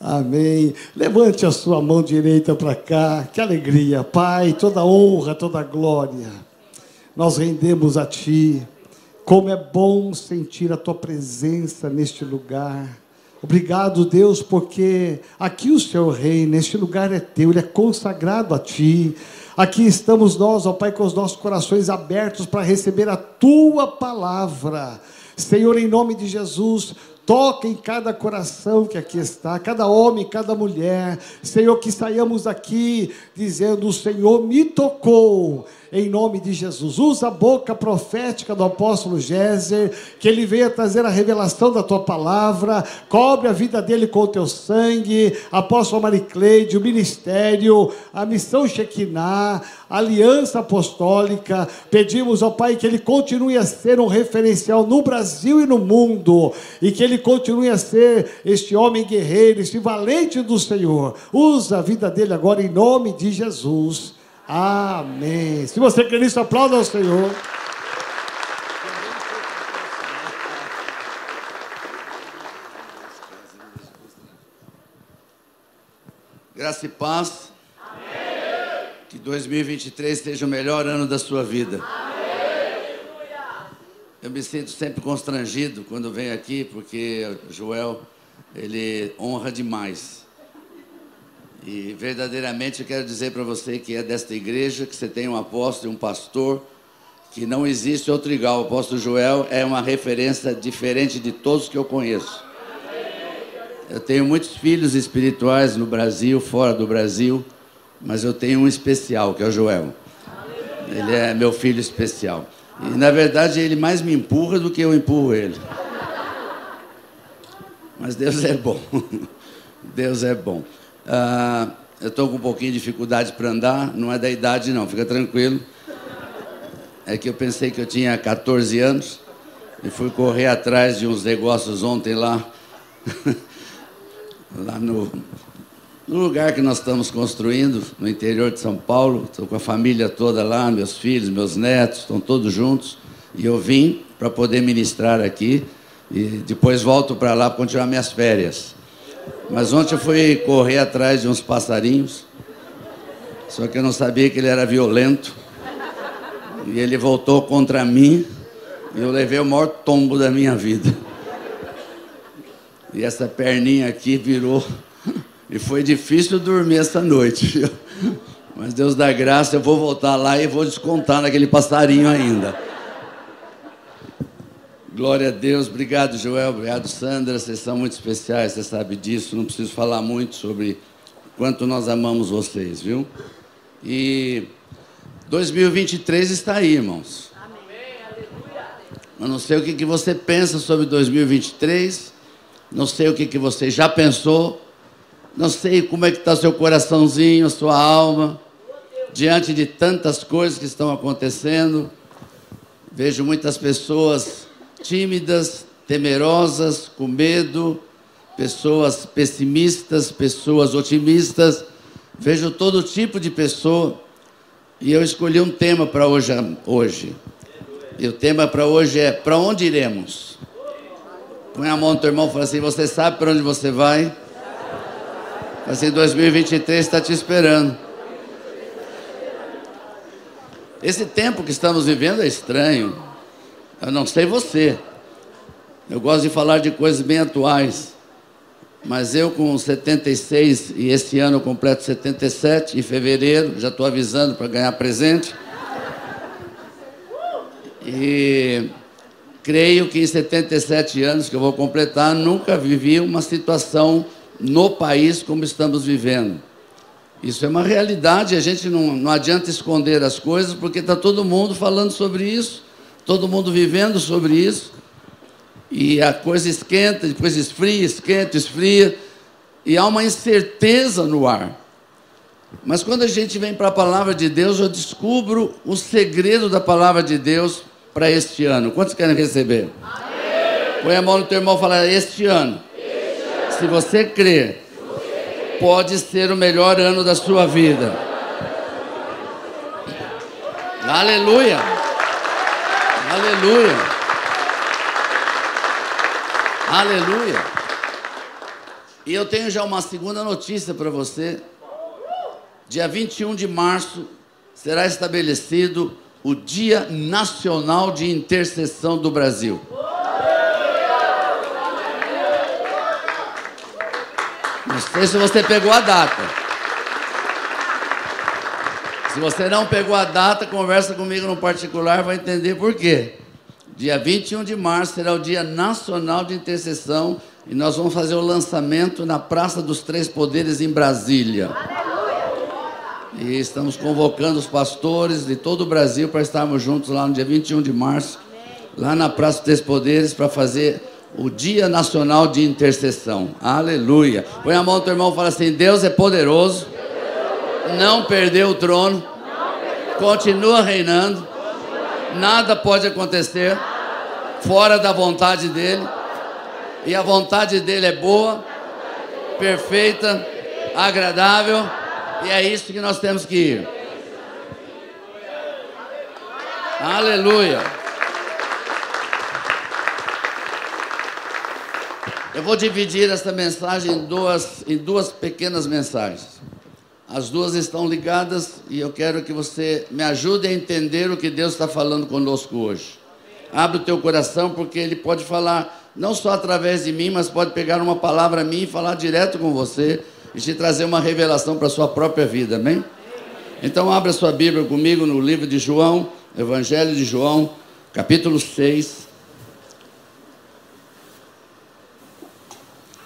Amém. Levante a sua mão direita para cá. Que alegria. Pai, toda honra, toda glória. Nós rendemos a Ti. Como é bom sentir a Tua presença neste lugar. Obrigado, Deus, porque aqui o Senhor reina, este lugar é teu, ele é consagrado a Ti. Aqui estamos nós, ó Pai, com os nossos corações abertos para receber a Tua palavra. Senhor, em nome de Jesus, Toca em cada coração que aqui está, cada homem, cada mulher. Senhor, que saiamos aqui dizendo: O Senhor me tocou em nome de Jesus. Usa a boca profética do apóstolo Géser, que ele venha trazer a revelação da tua palavra, cobre a vida dele com o teu sangue, apóstolo Maricleide, o ministério, a missão Shekinah, a aliança apostólica. Pedimos ao Pai que ele continue a ser um referencial no Brasil e no mundo, e que ele continue a ser este homem guerreiro, este valente do Senhor. Usa a vida dele agora em nome de Jesus. Amém. Se você quer isso, aplauda ao Senhor. Graça e paz. Amém. Que 2023 seja o melhor ano da sua vida. Amém. Eu me sinto sempre constrangido quando venho aqui, porque Joel, ele honra demais. E verdadeiramente eu quero dizer para você que é desta igreja que você tem um apóstolo e um pastor que não existe outro igual. O apóstolo Joel é uma referência diferente de todos que eu conheço. Eu tenho muitos filhos espirituais no Brasil, fora do Brasil, mas eu tenho um especial, que é o Joel. Ele é meu filho especial. E na verdade ele mais me empurra do que eu empurro ele. Mas Deus é bom. Deus é bom. Ah, eu estou com um pouquinho de dificuldade para andar, não é da idade não, fica tranquilo. É que eu pensei que eu tinha 14 anos e fui correr atrás de uns negócios ontem lá, lá no, no lugar que nós estamos construindo, no interior de São Paulo. Estou com a família toda lá, meus filhos, meus netos, estão todos juntos. E eu vim para poder ministrar aqui e depois volto para lá para continuar minhas férias. Mas ontem eu fui correr atrás de uns passarinhos, só que eu não sabia que ele era violento. E ele voltou contra mim e eu levei o maior tombo da minha vida. E essa perninha aqui virou. E foi difícil dormir essa noite. Mas Deus dá graça, eu vou voltar lá e vou descontar naquele passarinho ainda. Glória a Deus, obrigado Joel, obrigado Sandra, vocês são muito especiais, você sabe disso, não preciso falar muito sobre quanto nós amamos vocês, viu? E 2023 está aí, irmãos. Amém. Eu não sei o que, que você pensa sobre 2023, não sei o que, que você já pensou, não sei como é que está seu coraçãozinho, sua alma, diante de tantas coisas que estão acontecendo. Vejo muitas pessoas tímidas, temerosas, com medo, pessoas pessimistas, pessoas otimistas. Vejo todo tipo de pessoa. E eu escolhi um tema para hoje, hoje. E o tema para hoje é: para onde iremos? Põe a mão no teu irmão e fala assim: Você sabe para onde você vai? Assim, 2023 está te esperando. Esse tempo que estamos vivendo é estranho. Eu não sei você. Eu gosto de falar de coisas bem atuais. Mas eu com 76 e esse ano eu completo 77 em fevereiro, já estou avisando para ganhar presente. E creio que em 77 anos que eu vou completar, nunca vivi uma situação no país como estamos vivendo. Isso é uma realidade, a gente não, não adianta esconder as coisas, porque está todo mundo falando sobre isso todo mundo vivendo sobre isso. E a coisa esquenta, depois esfria, esquenta, esfria. E há uma incerteza no ar. Mas quando a gente vem para a palavra de Deus, eu descubro o segredo da palavra de Deus para este ano. Quantos querem receber? Amém. Põe a mão no teu irmão e fala: Este ano, este ano. Se você crer, pode ser o melhor ano da sua vida. Aleluia. Aleluia. Aleluia. E eu tenho já uma segunda notícia para você. Dia 21 de março será estabelecido o Dia Nacional de Intercessão do Brasil. Não sei se você pegou a data. Se você não pegou a data, conversa comigo no particular, vai entender por quê. Dia 21 de março será o Dia Nacional de Intercessão e nós vamos fazer o lançamento na Praça dos Três Poderes em Brasília. E estamos convocando os pastores de todo o Brasil para estarmos juntos lá no dia 21 de março, lá na Praça dos Três Poderes, para fazer o Dia Nacional de Intercessão. Aleluia. Põe a mão do teu irmão e fala assim: Deus é poderoso, não perdeu o trono, continua reinando, nada pode acontecer fora da vontade dele, e a vontade dele é boa, perfeita, agradável, e é isso que nós temos que ir. Aleluia. Eu vou dividir essa mensagem em duas, em duas pequenas mensagens. As duas estão ligadas e eu quero que você me ajude a entender o que Deus está falando conosco hoje. Abre o teu coração, porque Ele pode falar não só através de mim, mas pode pegar uma palavra minha e falar direto com você e te trazer uma revelação para a sua própria vida, amém? Então, abra sua Bíblia comigo no livro de João, Evangelho de João, capítulo 6.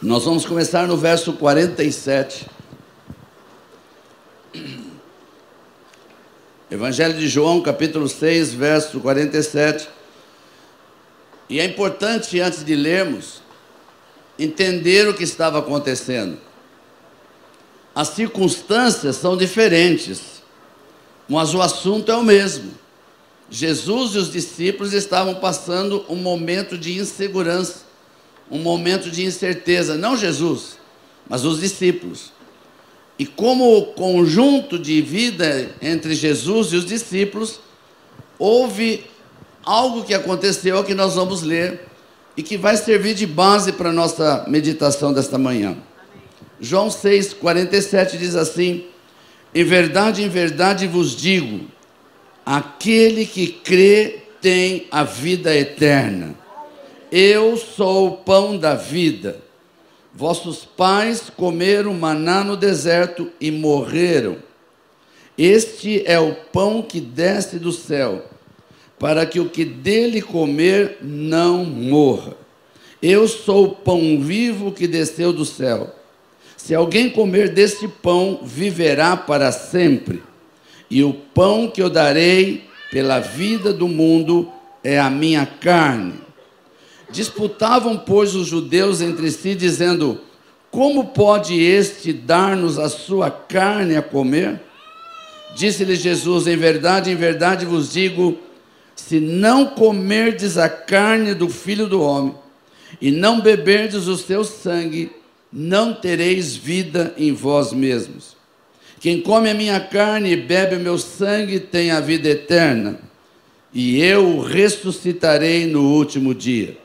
Nós vamos começar no verso 47. Evangelho de João, capítulo 6, verso 47. E é importante, antes de lermos, entender o que estava acontecendo. As circunstâncias são diferentes, mas o assunto é o mesmo. Jesus e os discípulos estavam passando um momento de insegurança um momento de incerteza, não Jesus, mas os discípulos. E como conjunto de vida entre Jesus e os discípulos, houve algo que aconteceu que nós vamos ler e que vai servir de base para a nossa meditação desta manhã. João 6, 47 diz assim: Em verdade, em verdade vos digo, aquele que crê tem a vida eterna. Eu sou o pão da vida. Vossos pais comeram maná no deserto e morreram. Este é o pão que desce do céu, para que o que dele comer não morra. Eu sou o pão vivo que desceu do céu. Se alguém comer deste pão, viverá para sempre. E o pão que eu darei pela vida do mundo é a minha carne Disputavam, pois, os judeus entre si, dizendo: Como pode este dar-nos a sua carne a comer? Disse-lhe Jesus: Em verdade, em verdade vos digo: se não comerdes a carne do filho do homem e não beberdes o seu sangue, não tereis vida em vós mesmos. Quem come a minha carne e bebe o meu sangue tem a vida eterna, e eu o ressuscitarei no último dia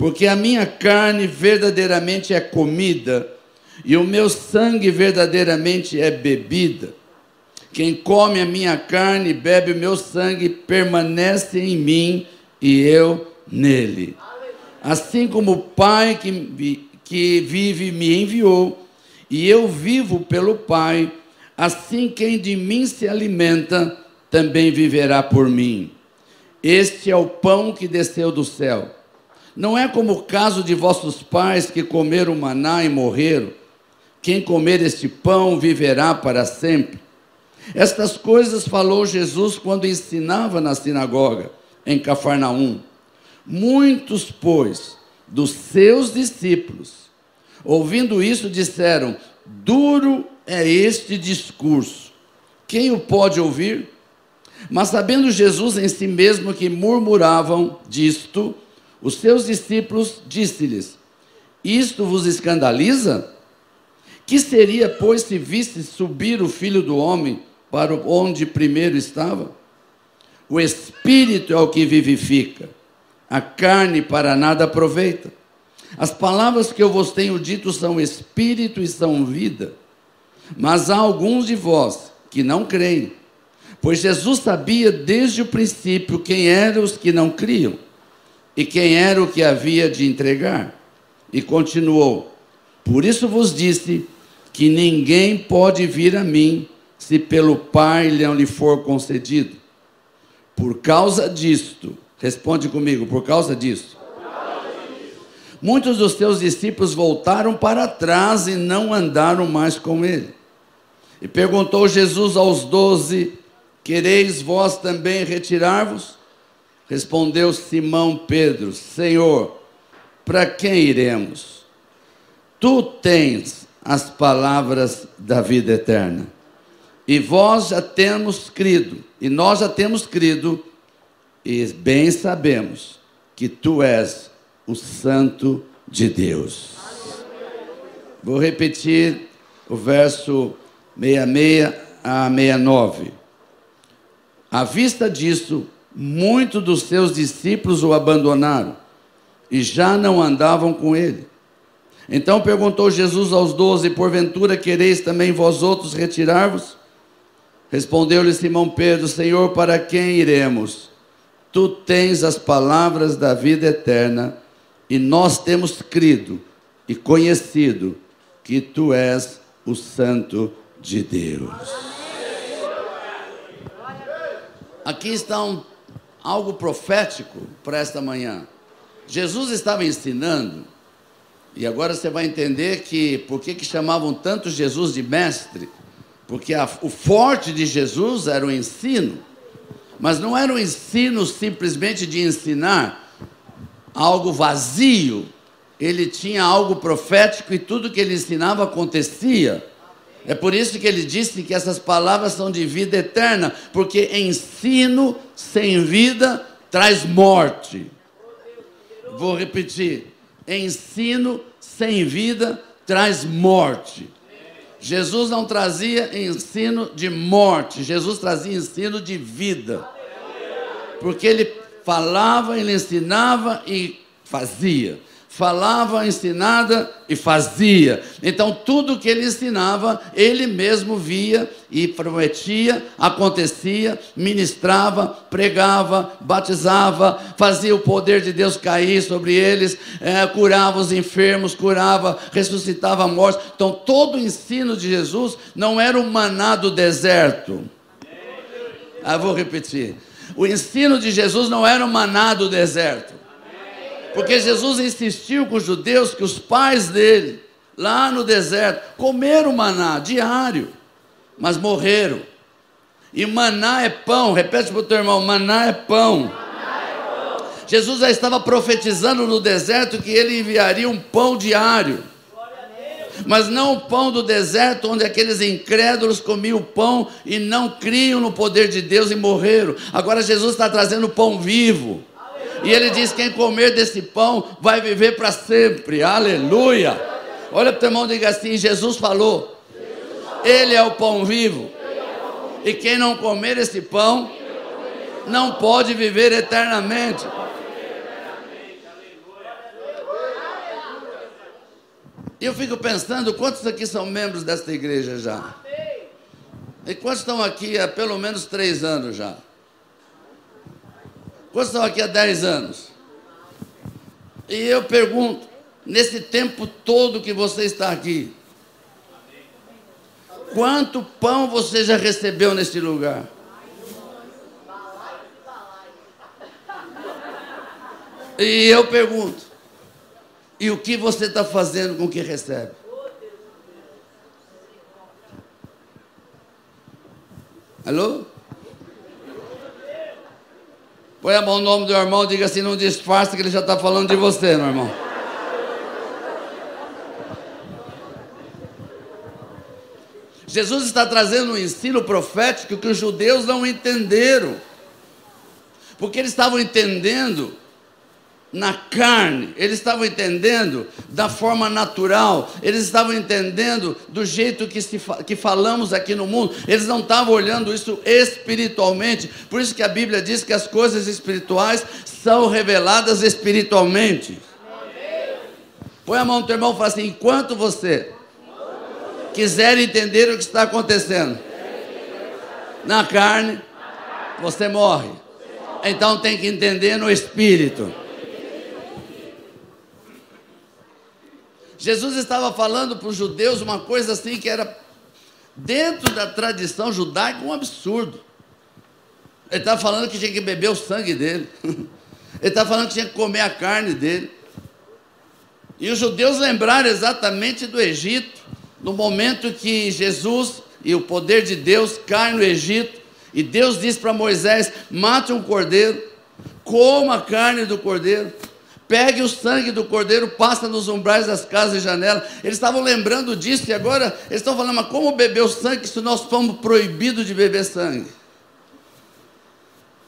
porque a minha carne verdadeiramente é comida e o meu sangue verdadeiramente é bebida. Quem come a minha carne e bebe o meu sangue permanece em mim e eu nele. Assim como o Pai que, que vive me enviou, e eu vivo pelo Pai, assim quem de mim se alimenta também viverá por mim. Este é o pão que desceu do céu não é como o caso de vossos pais que comeram maná e morreram. Quem comer este pão viverá para sempre. Estas coisas falou Jesus quando ensinava na sinagoga, em Cafarnaum. Muitos, pois, dos seus discípulos, ouvindo isso, disseram: Duro é este discurso. Quem o pode ouvir? Mas sabendo Jesus em si mesmo que murmuravam disto, os seus discípulos disse-lhes: Isto vos escandaliza? Que seria, pois, se visse subir o filho do homem para onde primeiro estava? O espírito é o que vivifica, a carne para nada aproveita. As palavras que eu vos tenho dito são espírito e são vida. Mas há alguns de vós que não creem. Pois Jesus sabia desde o princípio quem eram os que não criam e quem era o que havia de entregar. E continuou: Por isso vos disse que ninguém pode vir a mim se pelo Pai não lhe for concedido. Por causa disto, responde comigo, por causa disso. Muitos dos seus discípulos voltaram para trás e não andaram mais com ele. E perguntou Jesus aos doze: Quereis vós também retirar-vos? Respondeu Simão Pedro: Senhor, para quem iremos? Tu tens as palavras da vida eterna. E vós já temos crido, e nós já temos crido, e bem sabemos que tu és o Santo de Deus. Vou repetir o verso 66 a 69. À vista disso, muitos dos seus discípulos o abandonaram e já não andavam com ele. Então perguntou Jesus aos doze: Porventura quereis também vós outros retirar-vos? Respondeu-lhe Simão Pedro: Senhor, para quem iremos? Tu tens as palavras da vida eterna, e nós temos crido e conhecido que tu és o Santo de Deus. Aqui está um, algo profético para esta manhã. Jesus estava ensinando, e agora você vai entender que por que, chamavam tanto Jesus de mestre? Porque a, o forte de Jesus era o ensino, mas não era o ensino simplesmente de ensinar algo vazio, ele tinha algo profético e tudo que ele ensinava acontecia. É por isso que ele disse que essas palavras são de vida eterna, porque ensino sem vida traz morte. Vou repetir: ensino sem vida traz morte. Jesus não trazia ensino de morte, Jesus trazia ensino de vida. Porque ele falava, ele ensinava e fazia falava, ensinada e fazia. Então, tudo que ele ensinava, ele mesmo via e prometia, acontecia, ministrava, pregava, batizava, fazia o poder de Deus cair sobre eles, é, curava os enfermos, curava, ressuscitava mortos. Então, todo o ensino de Jesus não era o maná do deserto. Ah, vou repetir. O ensino de Jesus não era o maná do deserto. Porque Jesus insistiu com os judeus que os pais dele, lá no deserto, comeram maná diário, mas morreram. E maná é pão, repete para o teu irmão: maná é pão. Jesus já estava profetizando no deserto que ele enviaria um pão diário. Mas não o pão do deserto, onde aqueles incrédulos comiam o pão e não criam no poder de Deus e morreram. Agora Jesus está trazendo pão vivo e ele diz: quem comer desse pão vai viver para sempre. Aleluia. Olha para o teu irmão e diga assim: Jesus falou, Ele é o pão vivo. E quem não comer esse pão não pode viver eternamente. E eu fico pensando, quantos aqui são membros desta igreja já? E quantos estão aqui há pelo menos três anos já? Quantos estão aqui há 10 anos? E eu pergunto, nesse tempo todo que você está aqui, quanto pão você já recebeu neste lugar? E eu pergunto, e o que você está fazendo com o que recebe? Alô? Põe a mão no nome do irmão, diga assim, não disfarce que ele já está falando de você, meu irmão. Jesus está trazendo um ensino profético que os judeus não entenderam. Porque eles estavam entendendo na carne, eles estavam entendendo da forma natural, eles estavam entendendo do jeito que, se, que falamos aqui no mundo, eles não estavam olhando isso espiritualmente, por isso que a Bíblia diz que as coisas espirituais são reveladas espiritualmente. Põe a mão no teu irmão e fala assim: enquanto você quiser entender o que está acontecendo na carne, você morre. Então tem que entender no espírito. Jesus estava falando para os judeus uma coisa assim que era dentro da tradição judaica um absurdo. Ele estava falando que tinha que beber o sangue dele. Ele estava falando que tinha que comer a carne dele. E os judeus lembraram exatamente do Egito, no momento que Jesus e o poder de Deus caem no Egito, e Deus diz para Moisés: mate um cordeiro, coma a carne do cordeiro, pegue o sangue do cordeiro, passa nos umbrais das casas e janelas. Eles estavam lembrando disso e agora eles estão falando: mas como beber o sangue se nós fomos proibidos de beber sangue?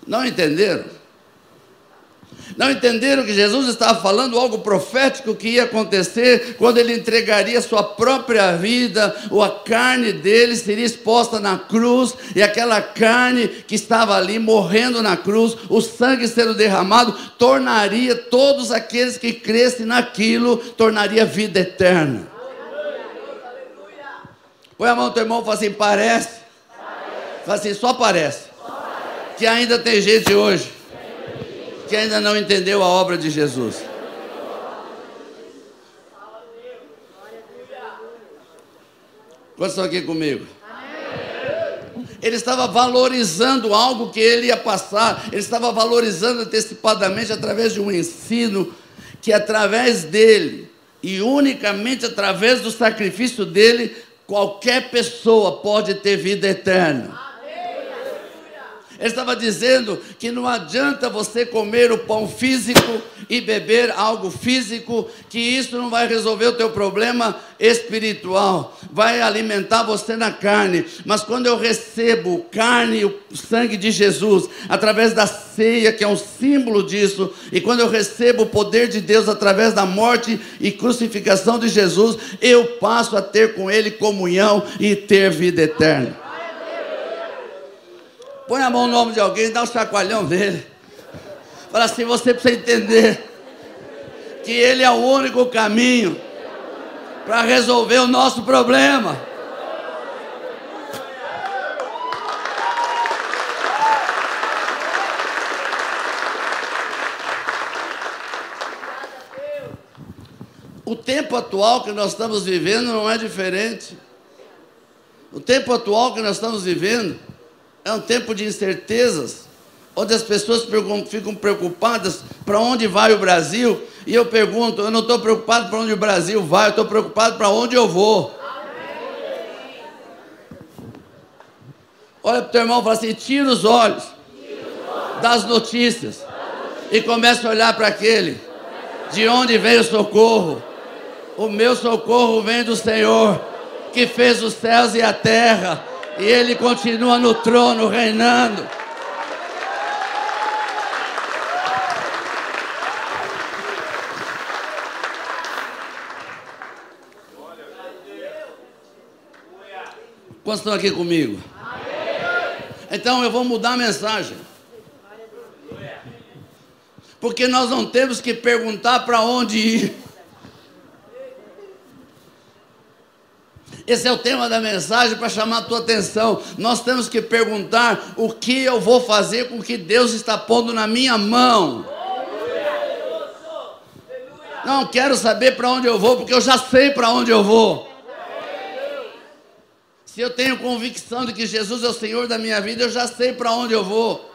Não entenderam? Não entenderam que Jesus estava falando algo profético que ia acontecer quando ele entregaria sua própria vida, ou a carne dele seria exposta na cruz, e aquela carne que estava ali morrendo na cruz, o sangue sendo derramado, tornaria todos aqueles que crescem naquilo, tornaria vida eterna. Põe a mão no teu irmão e fala assim: parece. parece. Fala assim, só parece. só parece. Que ainda tem gente hoje que ainda não entendeu a obra de Jesus. Quantos estão aqui comigo? Ele estava valorizando algo que ele ia passar, ele estava valorizando antecipadamente através de um ensino que através dele e unicamente através do sacrifício dele, qualquer pessoa pode ter vida eterna. Ele estava dizendo que não adianta você comer o pão físico e beber algo físico, que isso não vai resolver o teu problema espiritual, vai alimentar você na carne. Mas quando eu recebo carne e o sangue de Jesus, através da ceia, que é um símbolo disso, e quando eu recebo o poder de Deus através da morte e crucificação de Jesus, eu passo a ter com Ele comunhão e ter vida eterna. Põe a mão no nome de alguém, dá um chacoalhão nele. Fala assim: você precisa entender que Ele é o único caminho para resolver o nosso problema. O tempo atual que nós estamos vivendo não é diferente. O tempo atual que nós estamos vivendo é um tempo de incertezas, onde as pessoas ficam preocupadas para onde vai o Brasil. E eu pergunto, eu não estou preocupado para onde o Brasil vai, eu estou preocupado para onde eu vou. Olha para o teu irmão e fala assim: tira os olhos das notícias e comece a olhar para aquele de onde vem o socorro. O meu socorro vem do Senhor, que fez os céus e a terra e ele continua no trono reinando. Quantos estão aqui comigo? Então eu vou mudar a mensagem. Porque nós não temos que perguntar para onde ir. Esse é o tema da mensagem para chamar a tua atenção. Nós temos que perguntar o que eu vou fazer com o que Deus está pondo na minha mão. Não quero saber para onde eu vou, porque eu já sei para onde eu vou. Se eu tenho convicção de que Jesus é o Senhor da minha vida, eu já sei para onde eu vou.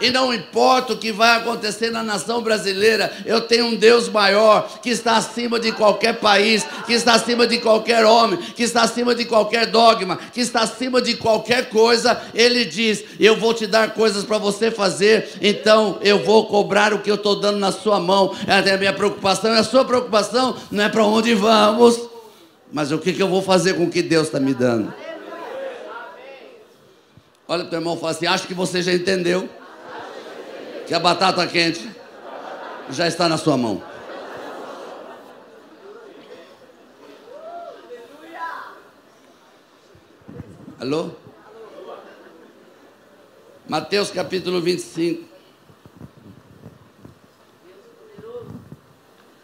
E não importa o que vai acontecer na nação brasileira, eu tenho um Deus maior que está acima de qualquer país, que está acima de qualquer homem, que está acima de qualquer dogma, que está acima de qualquer coisa. Ele diz: Eu vou te dar coisas para você fazer, então eu vou cobrar o que eu estou dando na sua mão. É a minha preocupação, é a sua preocupação, não é para onde vamos, mas o que, que eu vou fazer com o que Deus está me dando. Olha para o teu irmão e fala assim: Acho que você já entendeu que a batata quente já está na sua mão. Alô? Mateus capítulo 25.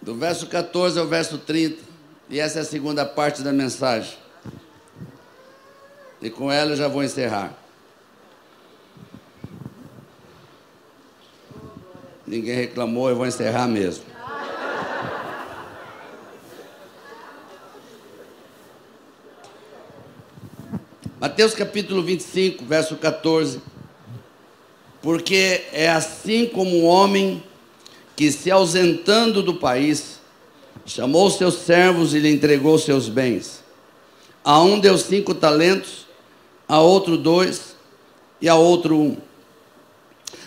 do verso 14 ao verso 30. E essa é a segunda parte da mensagem. E com ela eu já vou encerrar. Ninguém reclamou, eu vou encerrar mesmo. Mateus capítulo 25, verso 14. Porque é assim como um homem que, se ausentando do país, chamou seus servos e lhe entregou seus bens. A um deu cinco talentos, a outro dois e a outro um.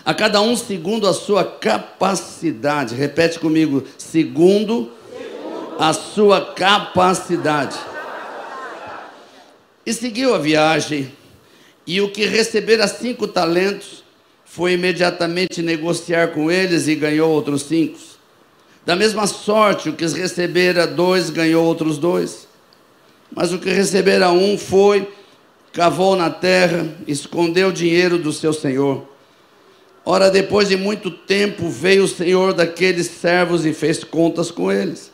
A cada um segundo a sua capacidade. Repete comigo, segundo, a sua capacidade. E seguiu a viagem, e o que recebera cinco talentos foi imediatamente negociar com eles e ganhou outros cinco. Da mesma sorte, o que recebera dois ganhou outros dois. Mas o que recebera um foi, cavou na terra, escondeu o dinheiro do seu senhor. Ora, depois de muito tempo, veio o senhor daqueles servos e fez contas com eles.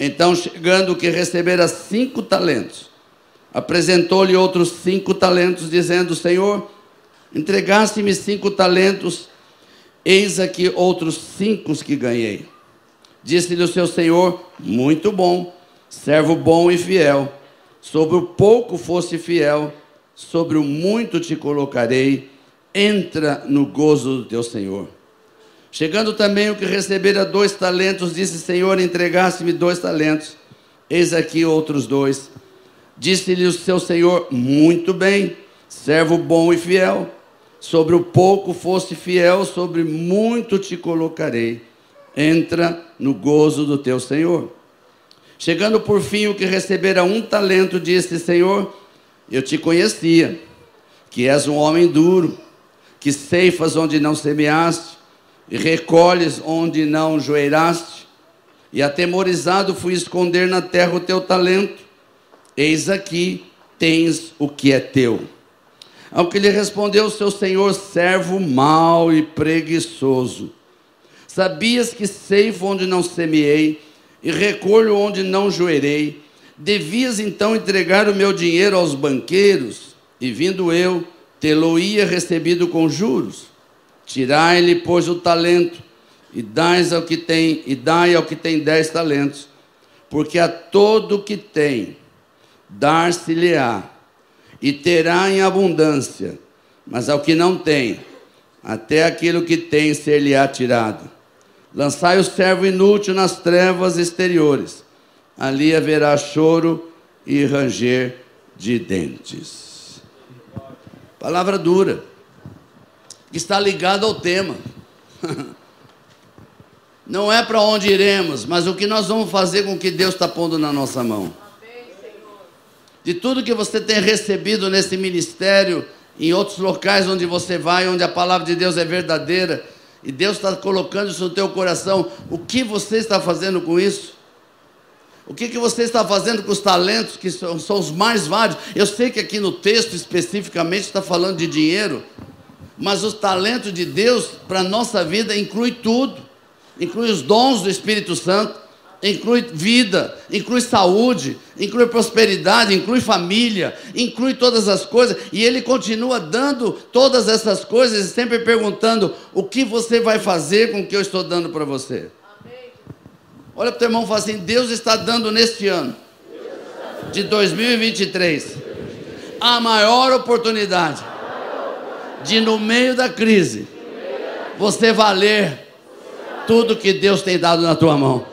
Então, chegando que recebera cinco talentos, apresentou-lhe outros cinco talentos, dizendo: Senhor, entregaste-me cinco talentos, eis aqui outros cinco que ganhei. Disse-lhe o seu senhor: Muito bom, servo bom e fiel. Sobre o pouco fosse fiel, sobre o muito te colocarei. Entra no gozo do teu senhor. Chegando também o que recebera dois talentos, disse: Senhor, entregaste-me dois talentos, eis aqui outros dois. Disse-lhe o seu senhor: Muito bem, servo bom e fiel. Sobre o pouco foste fiel, sobre muito te colocarei. Entra no gozo do teu senhor. Chegando por fim o que recebera um talento, disse: Senhor, eu te conhecia, que és um homem duro, que ceifas onde não semeaste, e recolhes onde não joeiraste. E atemorizado fui esconder na terra o teu talento. Eis aqui tens o que é teu. Ao que lhe respondeu seu senhor, servo mau e preguiçoso. Sabias que ceifo onde não semeei e recolho onde não joerei. Devias então entregar o meu dinheiro aos banqueiros, e vindo eu, tê-lo-ia recebido com juros. Tirai-lhe, pois, o talento, e dai ao que tem, e dai ao que tem dez talentos, porque a todo que tem, dar-se-lhe-á, e terá em abundância, mas ao que não tem, até aquilo que tem ser-lhe-á tirado. Lançai o servo inútil nas trevas exteriores, ali haverá choro e ranger de dentes. Palavra dura, que está ligada ao tema. Não é para onde iremos, mas o que nós vamos fazer com o que Deus está pondo na nossa mão de tudo que você tem recebido nesse ministério, em outros locais onde você vai, onde a palavra de Deus é verdadeira, e Deus está colocando isso no teu coração, o que você está fazendo com isso? O que, que você está fazendo com os talentos que são, são os mais vários? Eu sei que aqui no texto especificamente está falando de dinheiro, mas os talentos de Deus para a nossa vida inclui tudo, inclui os dons do Espírito Santo, inclui vida, inclui saúde, inclui prosperidade, inclui família, inclui todas as coisas, e ele continua dando todas essas coisas e sempre perguntando: o que você vai fazer com o que eu estou dando para você? Olha para o teu irmão e fala assim: Deus está dando neste ano de 2023 a maior oportunidade de, no meio da crise, você valer tudo que Deus tem dado na tua mão.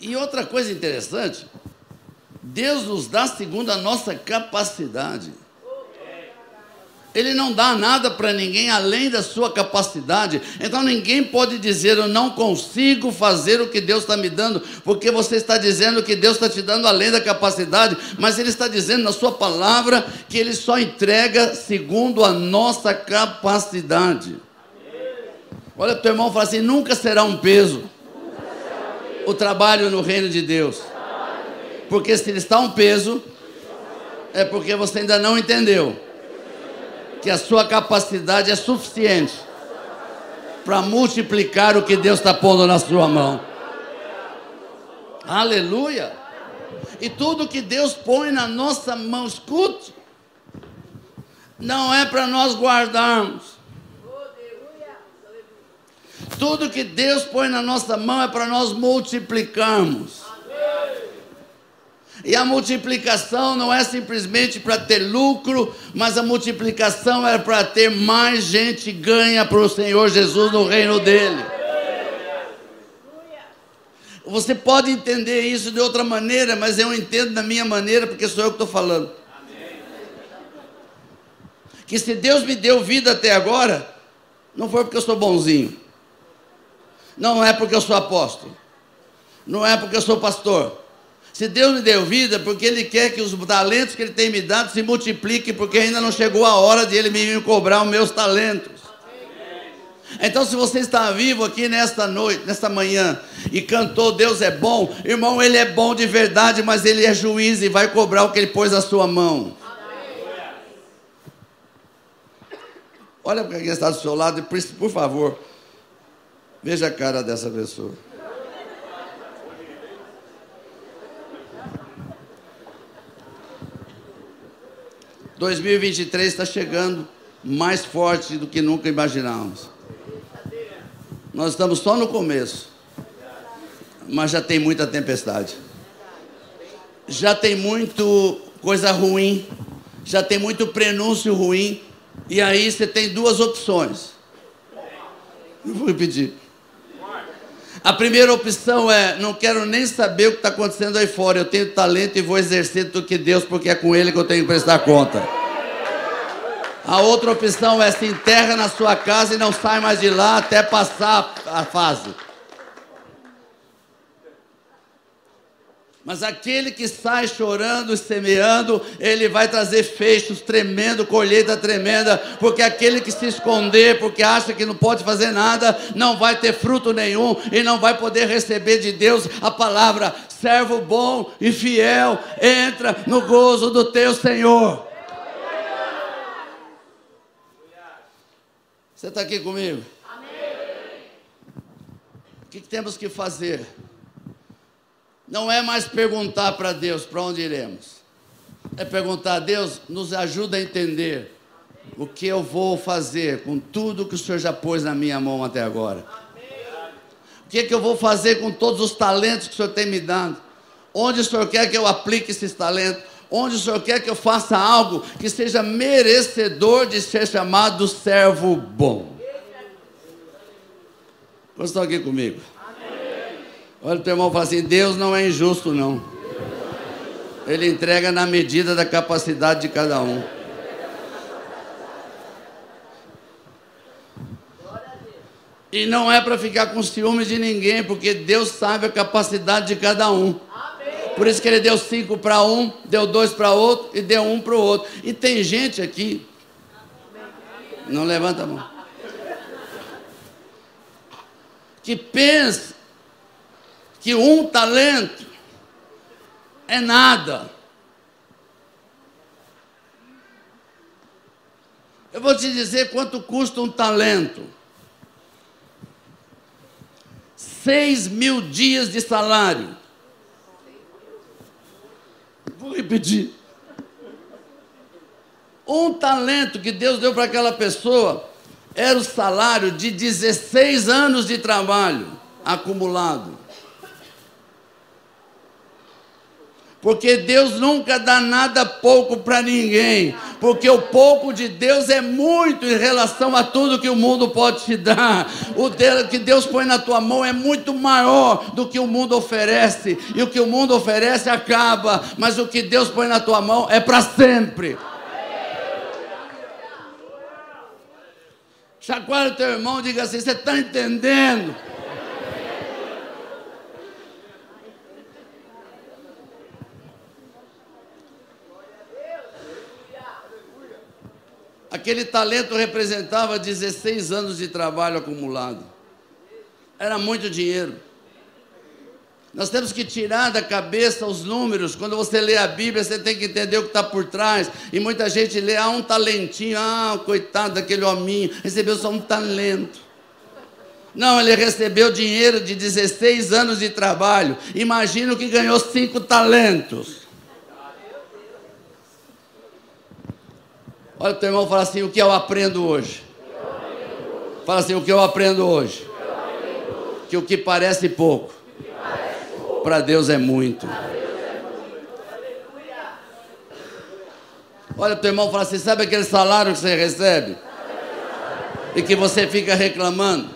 E outra coisa interessante, Deus nos dá segundo a nossa capacidade. Ele não dá nada para ninguém além da sua capacidade. Então ninguém pode dizer eu não consigo fazer o que Deus está me dando, porque você está dizendo que Deus está te dando além da capacidade, mas Ele está dizendo na sua palavra que Ele só entrega segundo a nossa capacidade. Olha para o teu irmão e fala assim: nunca será um peso o trabalho no reino de Deus. Porque se está um peso, é porque você ainda não entendeu que a sua capacidade é suficiente para multiplicar o que Deus está pondo na sua mão. Aleluia! E tudo que Deus põe na nossa mão, escute, não é para nós guardarmos. Tudo que Deus põe na nossa mão é para nós multiplicarmos. E a multiplicação não é simplesmente para ter lucro, mas a multiplicação é para ter mais gente ganha para o Senhor Jesus no reino dele. Você pode entender isso de outra maneira, mas eu entendo da minha maneira, porque sou eu que estou falando. Que se Deus me deu vida até agora, não foi porque eu sou bonzinho, não é porque eu sou apóstolo, não é porque eu sou pastor se Deus me deu vida, porque Ele quer que os talentos que Ele tem me dado se multipliquem, porque ainda não chegou a hora de Ele me cobrar os meus talentos. Então, se você está vivo aqui nesta noite, nesta manhã, e cantou Deus é bom, irmão, Ele é bom de verdade, mas Ele é juiz e vai cobrar o que Ele pôs na sua mão. Olha para quem está do seu lado, por favor, veja a cara dessa pessoa. 2023 está chegando mais forte do que nunca imaginávamos. Nós estamos só no começo, mas já tem muita tempestade. Já tem muito coisa ruim, já tem muito prenúncio ruim, e aí você tem duas opções. Eu vou repetir. A primeira opção é: não quero nem saber o que está acontecendo aí fora. Eu tenho talento e vou exercer do que Deus, porque é com Ele que eu tenho que prestar conta. A outra opção é se enterra na sua casa e não sai mais de lá até passar a fase. Mas aquele que sai chorando e semeando, ele vai trazer feixes tremendo, colheita tremenda, porque aquele que se esconder, porque acha que não pode fazer nada, não vai ter fruto nenhum e não vai poder receber de Deus a palavra: servo bom e fiel, entra no gozo do teu Senhor. Você está aqui comigo? Amém. O que temos que fazer? Não é mais perguntar para Deus para onde iremos. É perguntar a Deus, nos ajuda a entender o que eu vou fazer com tudo que o Senhor já pôs na minha mão até agora. O que, é que eu vou fazer com todos os talentos que o Senhor tem me dado? Onde o Senhor quer que eu aplique esses talentos? Onde o Senhor quer que eu faça algo que seja merecedor de ser chamado servo bom? Vocês estão aqui comigo? Olha o teu irmão e fala assim: Deus não é injusto, não. Ele entrega na medida da capacidade de cada um. E não é para ficar com ciúme de ninguém, porque Deus sabe a capacidade de cada um. Por isso que ele deu cinco para um, deu dois para outro e deu um para o outro. E tem gente aqui. Não levanta a mão. Que pensa que um talento é nada. Eu vou te dizer quanto custa um talento. Seis mil dias de salário. Vou repetir. Um talento que Deus deu para aquela pessoa era o salário de 16 anos de trabalho acumulado. Porque Deus nunca dá nada pouco para ninguém. Porque o pouco de Deus é muito em relação a tudo que o mundo pode te dar. O que Deus põe na tua mão é muito maior do que o mundo oferece. E o que o mundo oferece acaba. Mas o que Deus põe na tua mão é para sempre. Chacoalha o teu irmão e diga assim: você está entendendo? Aquele talento representava 16 anos de trabalho acumulado. Era muito dinheiro. Nós temos que tirar da cabeça os números. Quando você lê a Bíblia, você tem que entender o que está por trás. E muita gente lê, ah, um talentinho, ah, coitado daquele hominho, recebeu só um talento. Não, ele recebeu dinheiro de 16 anos de trabalho. Imagina que ganhou cinco talentos. Olha o teu irmão fala assim: o que eu aprendo hoje? Fala assim: o que eu aprendo hoje? Que o que parece pouco, para Deus é muito. Olha o teu irmão fala assim: sabe aquele salário que você recebe? E que você fica reclamando?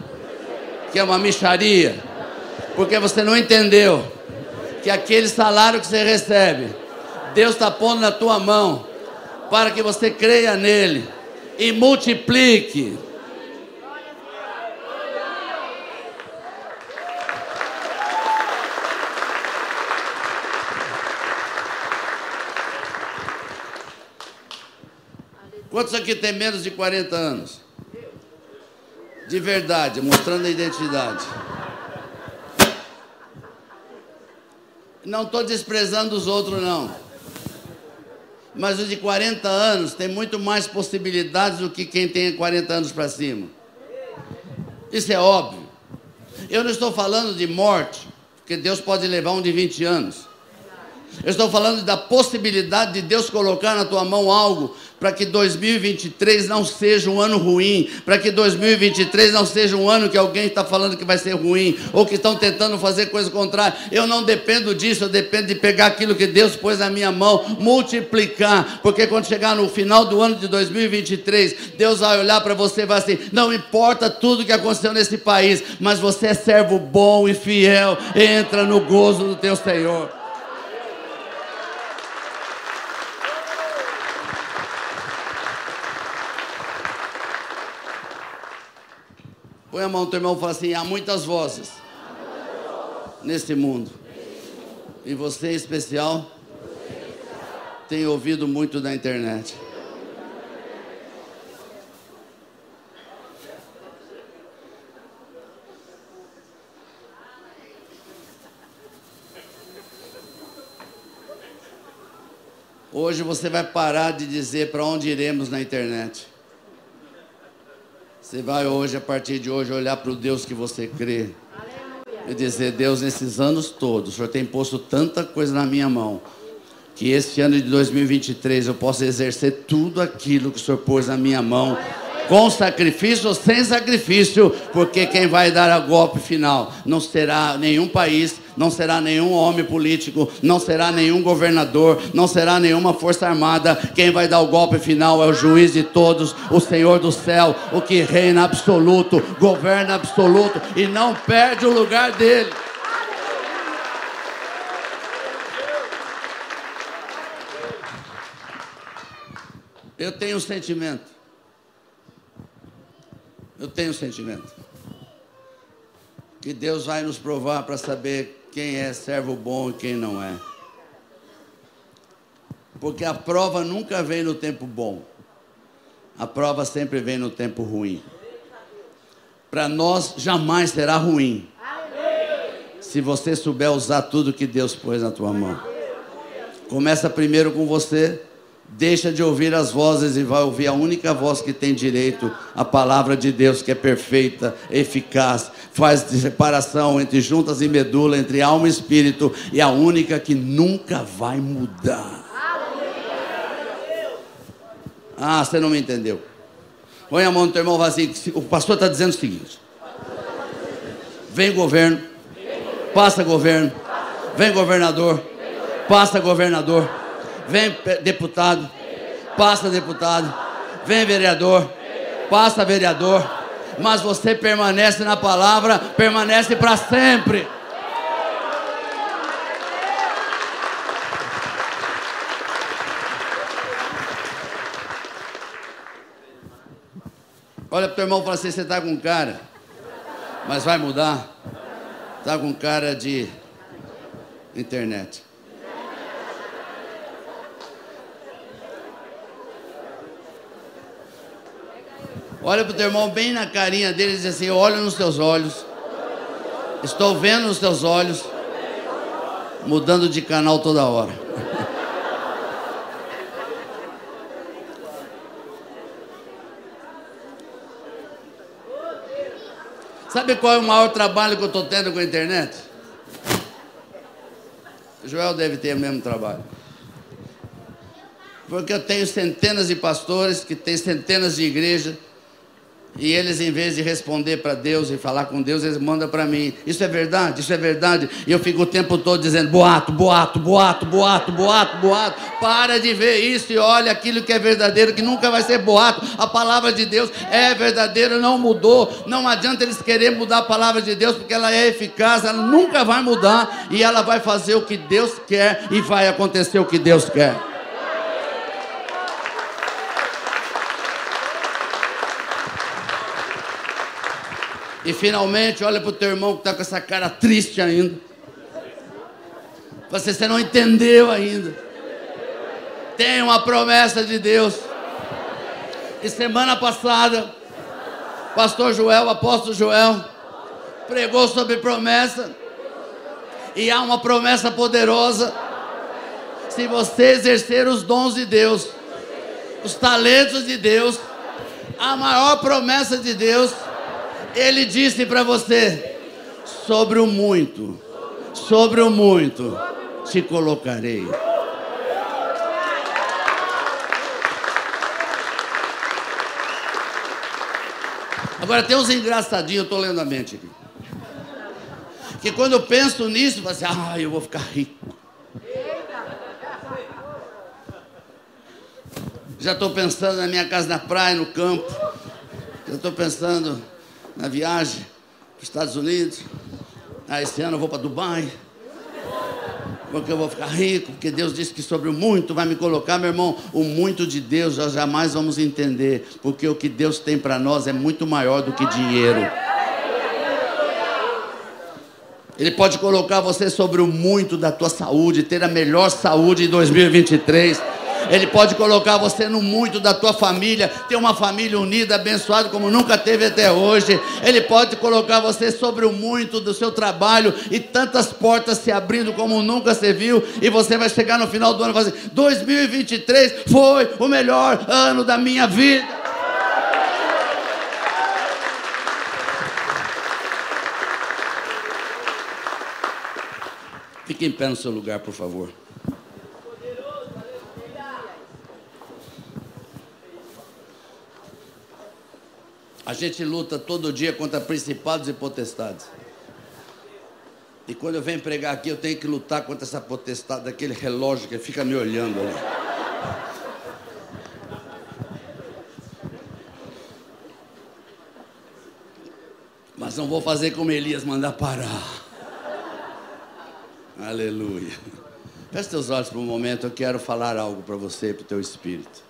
que é uma micharia, porque você não entendeu que aquele salário que você recebe, Deus está pondo na tua mão para que você creia nele e multiplique. Quantos aqui tem menos de 40 anos? de verdade, mostrando a identidade. Não estou desprezando os outros, não. Mas os de 40 anos tem muito mais possibilidades do que quem tem 40 anos para cima. Isso é óbvio. Eu não estou falando de morte, porque Deus pode levar um de 20 anos. Eu estou falando da possibilidade de Deus colocar na tua mão algo para que 2023 não seja um ano ruim, para que 2023 não seja um ano que alguém está falando que vai ser ruim, ou que estão tentando fazer coisa contrária. Eu não dependo disso, eu dependo de pegar aquilo que Deus pôs na minha mão, multiplicar, porque quando chegar no final do ano de 2023, Deus vai olhar para você e vai assim: não importa tudo que aconteceu nesse país, mas você é servo bom e fiel, entra no gozo do teu Senhor. Põe a mão no teu irmão e fala assim: há muitas vozes nesse mundo. E você em especial tem ouvido muito da internet. Hoje você vai parar de dizer para onde iremos na internet. Você vai hoje, a partir de hoje, olhar para o Deus que você crê. E dizer, Deus, nesses anos todos, o Senhor tem posto tanta coisa na minha mão, que este ano de 2023 eu possa exercer tudo aquilo que o Senhor pôs na minha mão com sacrifício ou sem sacrifício, porque quem vai dar o golpe final não será nenhum país, não será nenhum homem político, não será nenhum governador, não será nenhuma força armada. Quem vai dar o golpe final é o juiz de todos, o Senhor do céu, o que reina absoluto, governa absoluto e não perde o lugar dele. Eu tenho um sentimento eu tenho um sentimento que Deus vai nos provar para saber quem é servo bom e quem não é. Porque a prova nunca vem no tempo bom. A prova sempre vem no tempo ruim. Para nós jamais será ruim. Se você souber usar tudo que Deus pôs na tua mão. Começa primeiro com você Deixa de ouvir as vozes e vai ouvir a única voz que tem direito, a palavra de Deus que é perfeita, eficaz, faz separação entre juntas e medula, entre alma e espírito, e a única que nunca vai mudar. Ah, você não me entendeu. Põe a mão no teu irmão fala assim: o pastor está dizendo o seguinte: vem governo, passa governo, vem governador, passa governador Vem deputado, passa deputado. Vem vereador, passa vereador. Mas você permanece na palavra, permanece para sempre. Olha para o teu irmão e fala assim: você está com cara, mas vai mudar. Está com cara de internet. Olha para o teu irmão bem na carinha dele e diz assim: Olha nos teus olhos. Estou vendo nos teus olhos mudando de canal toda hora. Sabe qual é o maior trabalho que eu estou tendo com a internet? O Joel deve ter o mesmo trabalho. Porque eu tenho centenas de pastores que têm centenas de igrejas e eles, em vez de responder para Deus e falar com Deus, eles mandam para mim: Isso é verdade, isso é verdade. E eu fico o tempo todo dizendo: boato, boato, boato, boato, boato, boato. Para de ver isso e olha aquilo que é verdadeiro, que nunca vai ser boato. A palavra de Deus é verdadeira, não mudou. Não adianta eles quererem mudar a palavra de Deus, porque ela é eficaz, ela nunca vai mudar e ela vai fazer o que Deus quer e vai acontecer o que Deus quer. E finalmente, olha para o teu irmão que está com essa cara triste ainda. Você, você não entendeu ainda. Tem uma promessa de Deus. E semana passada, pastor Joel, apóstolo Joel, pregou sobre promessa. E há uma promessa poderosa. Se você exercer os dons de Deus, os talentos de Deus, a maior promessa de Deus ele disse para você: sobre o muito, sobre o muito te colocarei. Agora tem uns engraçadinhos, eu estou lendo a mente aqui. Que quando eu penso nisso, eu falo assim, ah, eu vou ficar rico. Já estou pensando na minha casa na praia, no campo. Já estou pensando na viagem para os Estados Unidos. Ah, esse ano eu vou para Dubai. Porque eu vou ficar rico, porque Deus disse que sobre o muito vai me colocar, meu irmão. O muito de Deus nós jamais vamos entender, porque o que Deus tem para nós é muito maior do que dinheiro. Ele pode colocar você sobre o muito da tua saúde, ter a melhor saúde em 2023 ele pode colocar você no muito da tua família, ter uma família unida, abençoada como nunca teve até hoje. Ele pode colocar você sobre o muito do seu trabalho e tantas portas se abrindo como nunca se viu. E você vai chegar no final do ano e fazer: 2023 foi o melhor ano da minha vida. Fique em pé no seu lugar, por favor. Gente luta todo dia contra principados e potestades. E quando eu venho pregar aqui, eu tenho que lutar contra essa potestade daquele relógio que fica me olhando ali. Mas não vou fazer como Elias mandar parar. Aleluia. Feche teus olhos por um momento, eu quero falar algo para você, para o teu espírito.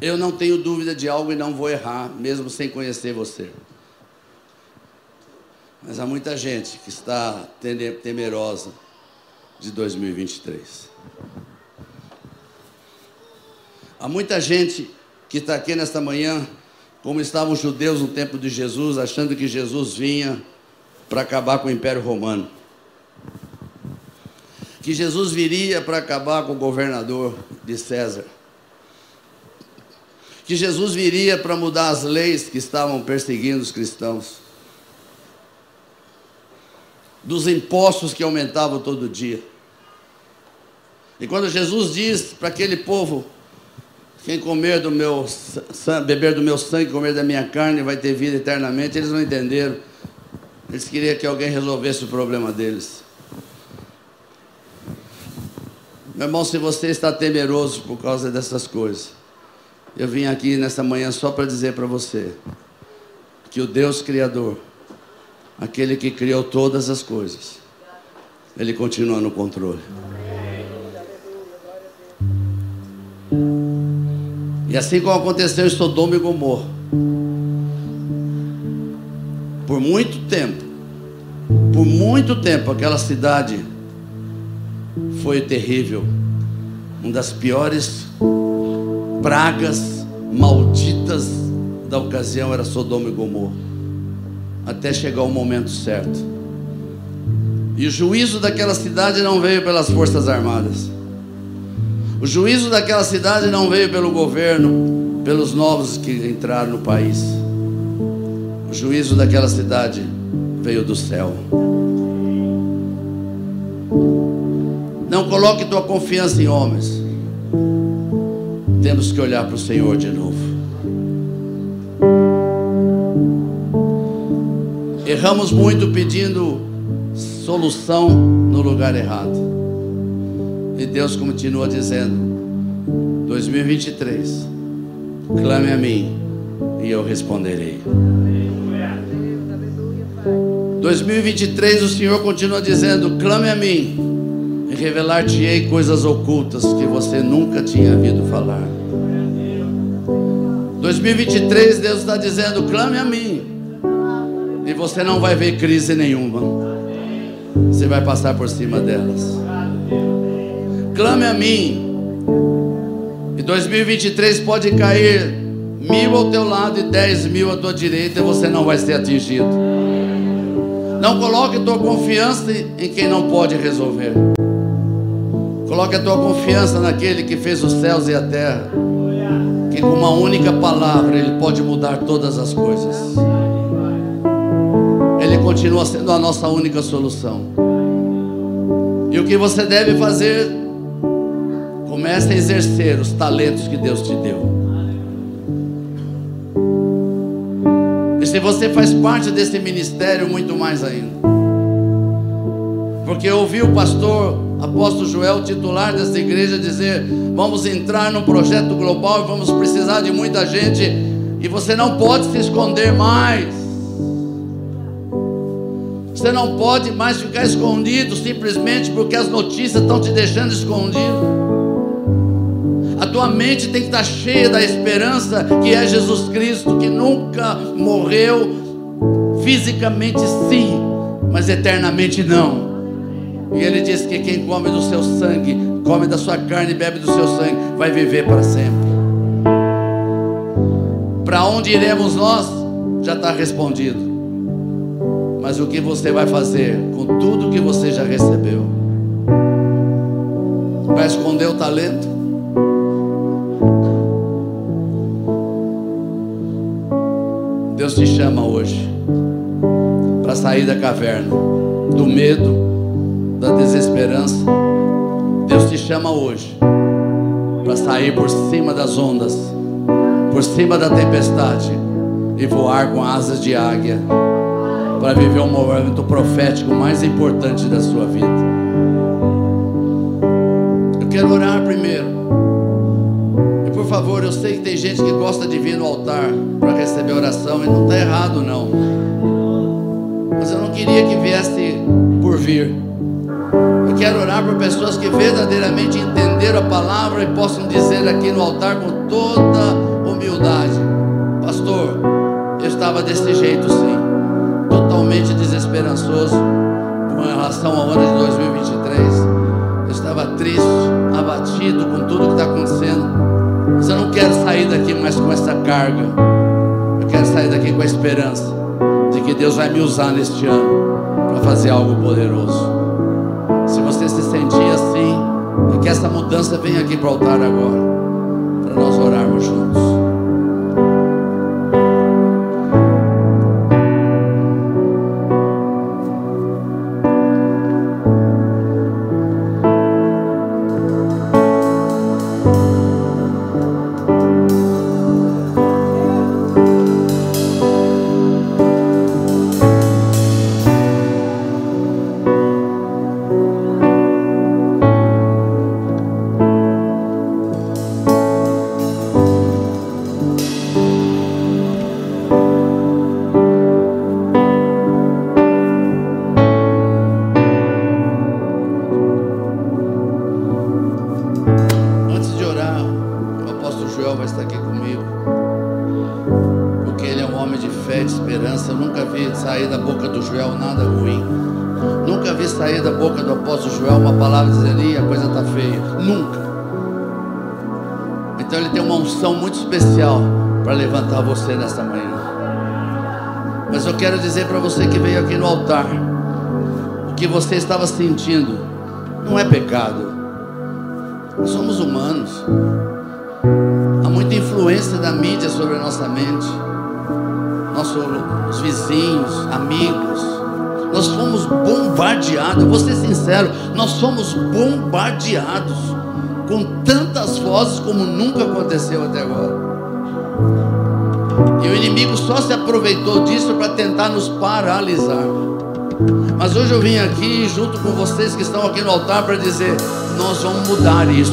Eu não tenho dúvida de algo e não vou errar, mesmo sem conhecer você. Mas há muita gente que está temerosa de 2023. Há muita gente que está aqui nesta manhã, como estavam os judeus no tempo de Jesus, achando que Jesus vinha para acabar com o Império Romano. Que Jesus viria para acabar com o governador de César que Jesus viria para mudar as leis que estavam perseguindo os cristãos, dos impostos que aumentavam todo dia. E quando Jesus diz para aquele povo: quem comer do meu beber do meu sangue, comer da minha carne, vai ter vida eternamente, eles não entenderam. Eles queriam que alguém resolvesse o problema deles. Meu irmão, se você está temeroso por causa dessas coisas, eu vim aqui nessa manhã só para dizer para você que o Deus Criador, aquele que criou todas as coisas, Ele continua no controle. E assim como aconteceu em Sodoma e Gomorra, por muito tempo, por muito tempo, aquela cidade foi terrível, uma das piores pragas malditas da ocasião era Sodoma e Gomorra. Até chegar o momento certo. E o juízo daquela cidade não veio pelas forças armadas. O juízo daquela cidade não veio pelo governo, pelos novos que entraram no país. O juízo daquela cidade veio do céu. Não coloque tua confiança em homens. Temos que olhar para o Senhor de novo. Erramos muito pedindo solução no lugar errado. E Deus continua dizendo: 2023, clame a mim e eu responderei. 2023 o Senhor continua dizendo: clame a mim revelar-te-ei coisas ocultas que você nunca tinha ouvido falar. 2023 Deus está dizendo: clame a mim e você não vai ver crise nenhuma. Você vai passar por cima delas. Clame a mim. E 2023 pode cair mil ao teu lado e dez mil à tua direita e você não vai ser atingido. Não coloque tua confiança em quem não pode resolver. Coloque a tua confiança naquele que fez os céus e a terra. Que com uma única palavra ele pode mudar todas as coisas. Ele continua sendo a nossa única solução. E o que você deve fazer? Comece a exercer os talentos que Deus te deu. E se você faz parte desse ministério, muito mais ainda. Porque eu ouvi o pastor apóstolo Joel, titular dessa igreja, dizer: vamos entrar num projeto global e vamos precisar de muita gente. E você não pode se esconder mais. Você não pode mais ficar escondido simplesmente porque as notícias estão te deixando escondido. A tua mente tem que estar cheia da esperança que é Jesus Cristo, que nunca morreu fisicamente, sim, mas eternamente não. E ele diz que quem come do seu sangue, come da sua carne e bebe do seu sangue, vai viver para sempre. Para onde iremos nós? Já está respondido. Mas o que você vai fazer com tudo que você já recebeu? Vai esconder o talento? Deus te chama hoje para sair da caverna, do medo, da desesperança. Deus te chama hoje para sair por cima das ondas, por cima da tempestade e voar com asas de águia para viver um momento profético mais importante da sua vida. Eu quero orar primeiro favor, eu sei que tem gente que gosta de vir no altar para receber oração e não está errado não. Mas eu não queria que viesse por vir. Quero orar por pessoas que verdadeiramente entenderam a palavra e possam dizer aqui no altar com toda humildade: Pastor, eu estava desse jeito sim, totalmente desesperançoso com relação ao ano de 2023. Eu estava triste, abatido com tudo que está acontecendo. Mas eu não quero sair daqui mais com essa carga. Eu quero sair daqui com a esperança de que Deus vai me usar neste ano para fazer algo poderoso. Que essa mudança venha aqui para o altar agora, para nós orarmos você estava sentindo não é pecado. Nós somos humanos. Há muita influência da mídia sobre a nossa mente. Nossos vizinhos, amigos. Nós fomos bombardeados. Vou ser sincero, nós somos bombardeados com tantas vozes como nunca aconteceu até agora. E o inimigo só se aproveitou disso para tentar nos paralisar. Mas hoje eu vim aqui junto com vocês que estão aqui no altar para dizer: nós vamos mudar isso.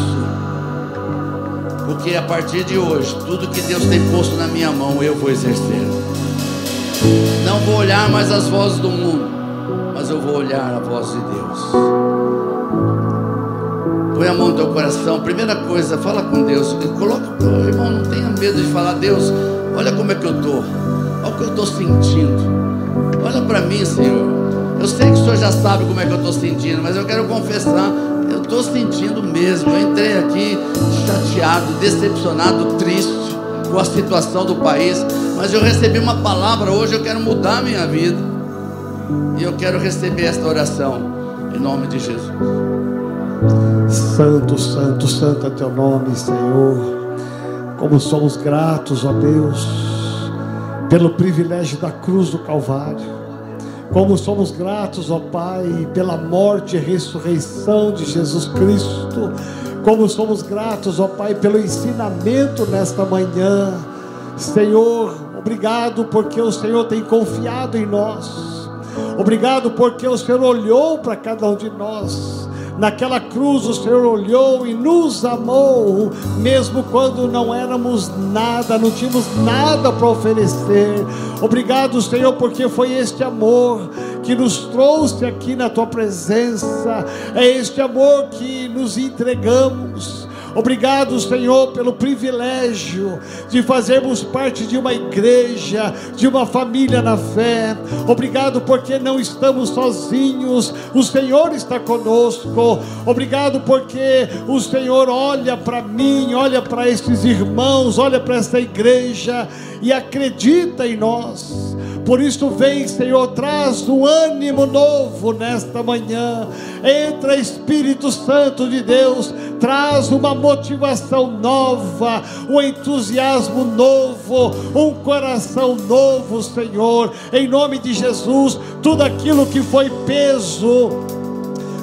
Porque a partir de hoje, tudo que Deus tem posto na minha mão, eu vou exercer. Não vou olhar mais as vozes do mundo, mas eu vou olhar a voz de Deus. Põe a mão no teu coração. Primeira coisa, fala com Deus. Coloca, irmão, não tenha medo de falar, Deus, olha como é que eu estou. Olha o que eu estou sentindo. Olha para mim, Senhor. Eu sei que o Senhor já sabe como é que eu estou sentindo, mas eu quero confessar, eu estou sentindo mesmo. Eu entrei aqui chateado, decepcionado, triste com a situação do país, mas eu recebi uma palavra hoje, eu quero mudar a minha vida. E eu quero receber esta oração em nome de Jesus. Santo, santo, santo é teu nome, Senhor. Como somos gratos, ó Deus, pelo privilégio da cruz do Calvário como somos gratos, ó Pai, pela morte e ressurreição de Jesus Cristo. Como somos gratos, ó Pai, pelo ensinamento nesta manhã. Senhor, obrigado porque o Senhor tem confiado em nós. Obrigado porque o Senhor olhou para cada um de nós. Naquela cruz o Senhor olhou e nos amou, mesmo quando não éramos nada, não tínhamos nada para oferecer. Obrigado, Senhor, porque foi este amor que nos trouxe aqui na tua presença, é este amor que nos entregamos. Obrigado, Senhor, pelo privilégio de fazermos parte de uma igreja, de uma família na fé. Obrigado porque não estamos sozinhos, o Senhor está conosco. Obrigado porque o Senhor olha para mim, olha para esses irmãos, olha para essa igreja e acredita em nós. Por isso, vem, Senhor, traz um ânimo novo nesta manhã. Entra, Espírito Santo de Deus, traz uma motivação nova, um entusiasmo novo, um coração novo, Senhor. Em nome de Jesus, tudo aquilo que foi peso,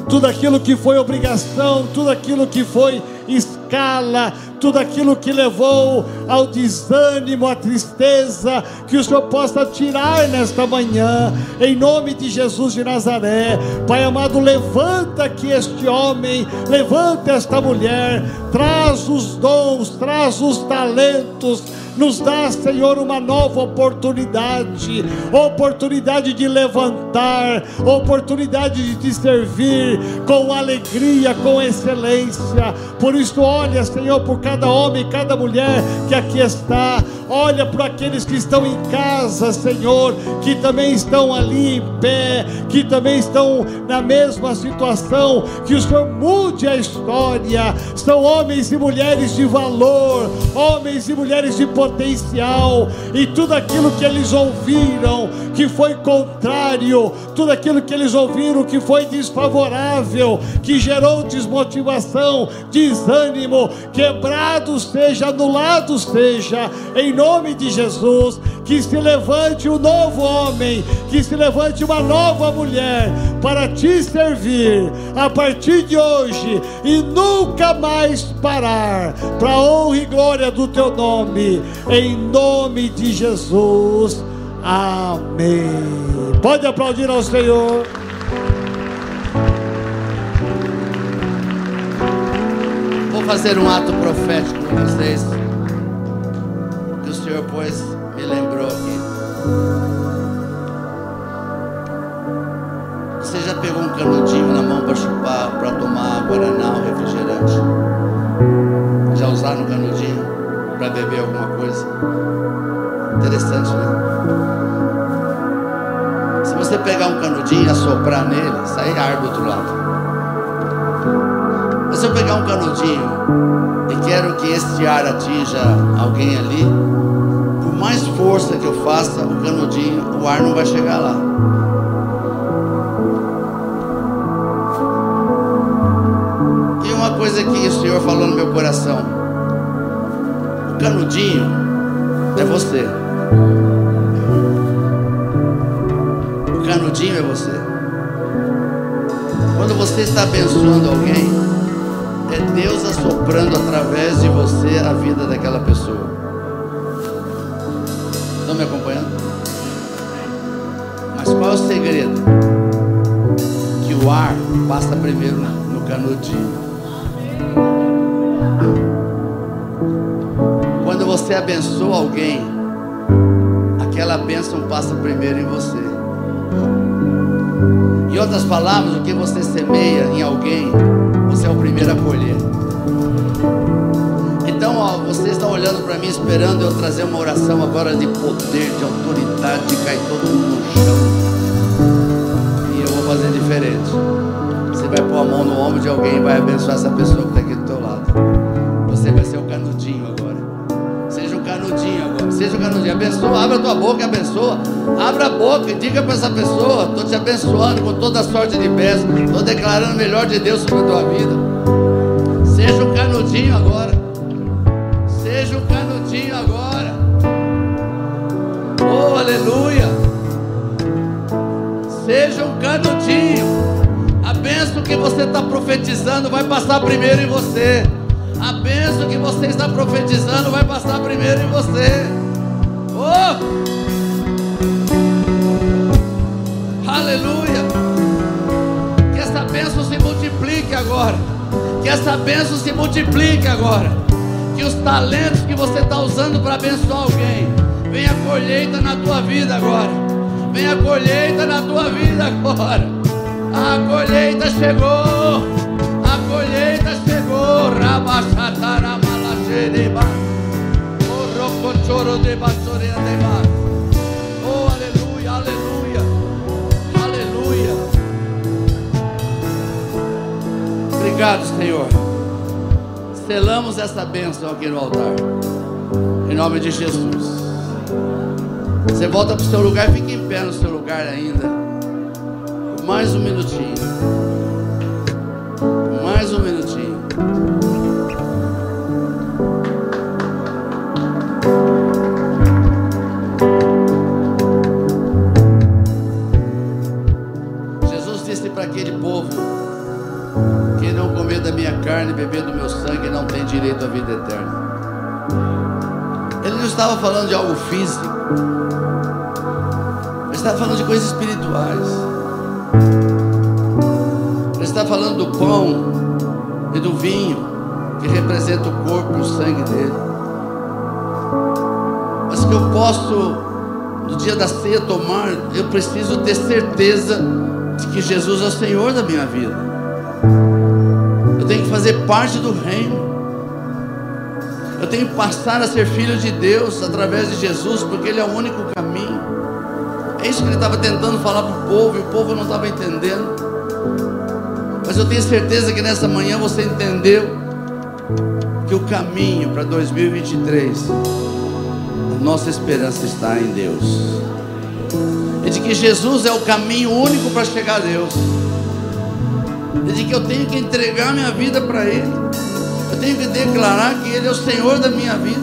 tudo aquilo que foi obrigação, tudo aquilo que foi escala, tudo aquilo que levou ao desânimo, à tristeza, que o Senhor possa tirar nesta manhã, em nome de Jesus de Nazaré. Pai amado, levanta aqui este homem, levanta esta mulher, traz os dons, traz os talentos nos dá, Senhor, uma nova oportunidade. Oportunidade de levantar, oportunidade de te servir com alegria, com excelência. Por isso, olha, Senhor, por cada homem, cada mulher que aqui está, olha para aqueles que estão em casa, Senhor, que também estão ali em pé, que também estão na mesma situação, que o Senhor mude a história. São homens e mulheres de valor, homens e mulheres de potencial e tudo aquilo que eles ouviram que foi contrário, tudo aquilo que eles ouviram que foi desfavorável, que gerou desmotivação, desânimo, quebrado seja, anulado seja, em nome de Jesus, que se levante um novo homem, que se levante uma nova mulher para te servir a partir de hoje e nunca mais parar, para honra e glória do teu nome em nome de Jesus. Amém. Pode aplaudir ao Senhor. Vou fazer um ato profético com vocês. Senhor, pois, me lembrou aqui. Você já pegou um canudinho na mão para chupar, para tomar guaraná ou refrigerante? Já usaram o canudinho? para beber alguma coisa. Interessante, né? Se você pegar um canudinho e assoprar nele, sai ar do outro lado. Mas se eu pegar um canudinho e quero que este ar atinja alguém ali, mais força que eu faça o canudinho, o ar não vai chegar lá. E uma coisa que o Senhor falou no meu coração: o canudinho é você. O canudinho é você. Quando você está abençoando alguém, é Deus assoprando através de você a vida daquela pessoa. Estão me acompanhando? Mas qual é o segredo? Que o ar passa primeiro no canudinho. Quando você abençoa alguém, aquela bênção passa primeiro em você. Em outras palavras, o que você semeia em alguém, você é o primeiro a colher. Para mim esperando eu trazer uma oração agora de poder, de autoridade, de cair todo mundo no chão. E eu vou fazer diferente. Você vai pôr a mão no ombro de alguém e vai abençoar essa pessoa que está aqui do teu lado. Você vai ser o canudinho agora. Seja o canudinho agora. Seja o canudinho. Abençoa, abra a tua boca e abençoa. Abra a boca e diga para essa pessoa: Estou te abençoando com toda a sorte de bênção. Estou declarando o melhor de Deus sobre a tua vida. Seja o canudinho agora. Oh, aleluia. Seja um canudinho. A bênção que você está profetizando vai passar primeiro em você. A bênção que você está profetizando vai passar primeiro em você. Oh! Aleluia. Que essa bênção se multiplique agora. Que essa bênção se multiplique agora. Que os talentos que você está usando para abençoar alguém, venha a colheita na tua vida agora. Venha a colheita na tua vida agora. A colheita chegou. A colheita chegou. Rabachatara malachereba. Orocochoro de basorea de Oh, aleluia, aleluia. Aleluia. Obrigado, Senhor. Selamos essa bênção aqui no altar. Em nome de Jesus. Você volta para o seu lugar, fica em pé no seu lugar ainda. Mais um minutinho. Mais um minutinho. Jesus disse para aquele povo: Quem não comer da minha carne e beber do meu sangue não tem direito à vida eterna. Ele não estava falando de algo físico. Ele estava falando de coisas espirituais. Ele está falando do pão e do vinho que representa o corpo e o sangue dele. Mas que eu posso, no dia da ceia, tomar, eu preciso ter certeza de que Jesus é o Senhor da minha vida. Eu tenho que fazer parte do reino. Eu tenho que passar a ser filho de Deus através de Jesus, porque Ele é o único caminho. É isso que ele estava tentando falar para o povo e o povo não estava entendendo. Mas eu tenho certeza que nessa manhã você entendeu que o caminho para 2023, a nossa esperança está em Deus. E de que Jesus é o caminho único para chegar a Deus. E de que eu tenho que entregar minha vida para Ele. Tenho que declarar que Ele é o Senhor da minha vida.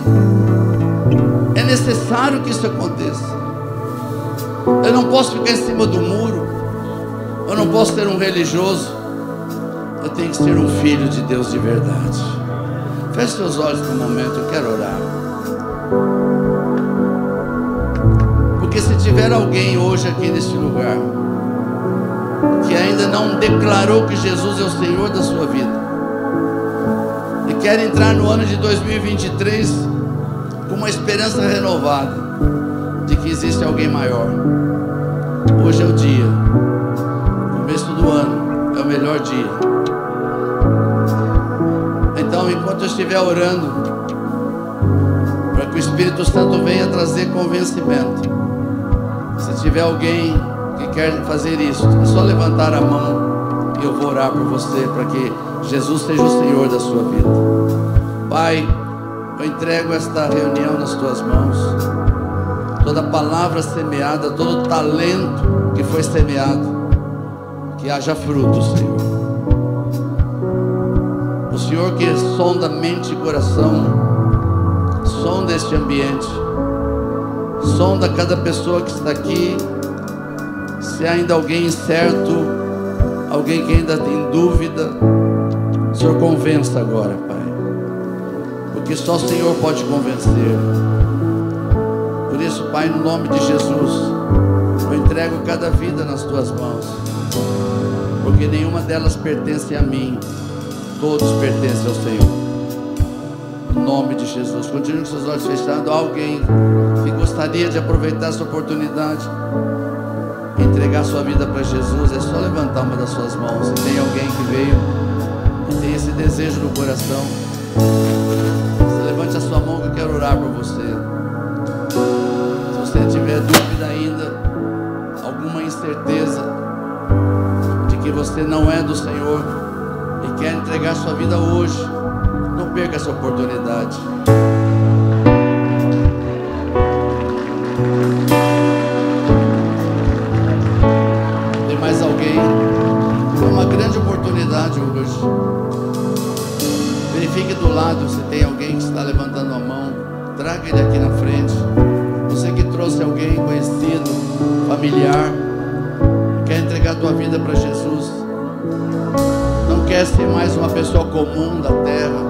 É necessário que isso aconteça. Eu não posso ficar em cima do muro. Eu não posso ser um religioso. Eu tenho que ser um filho de Deus de verdade. Feche seus olhos por um momento, eu quero orar. Porque se tiver alguém hoje aqui neste lugar que ainda não declarou que Jesus é o Senhor da sua vida e quer entrar no ano de 2023 com uma esperança renovada de que existe alguém maior. Hoje é o dia, começo do ano, é o melhor dia. Então, enquanto eu estiver orando, para que o Espírito Santo venha trazer convencimento, se tiver alguém que quer fazer isso, é só levantar a mão eu vou orar por você, para que Jesus seja o Senhor da sua vida. Pai, eu entrego esta reunião nas tuas mãos toda palavra semeada, todo talento que foi semeado, que haja frutos, Senhor. Senhor que sonda mente e coração, sonda este ambiente, sonda cada pessoa que está aqui, se ainda alguém incerto, alguém que ainda tem dúvida, o Senhor convença agora, Pai, porque só o Senhor pode convencer. Por isso, Pai, no nome de Jesus, eu entrego cada vida nas tuas mãos, porque nenhuma delas pertence a mim todos pertencem ao Senhor. Em nome de Jesus. Continue com seus olhos fechados. Alguém que gostaria de aproveitar essa oportunidade, entregar sua vida para Jesus, é só levantar uma das suas mãos. Se tem alguém que veio e tem esse desejo no coração, levante a sua mão que eu quero orar por você. Se você tiver dúvida ainda, alguma incerteza de que você não é do Senhor, quer entregar sua vida hoje, não perca essa oportunidade. Traga ele aqui na frente. Você que trouxe alguém conhecido, familiar, quer entregar a tua vida para Jesus quer ser mais uma pessoa comum da terra,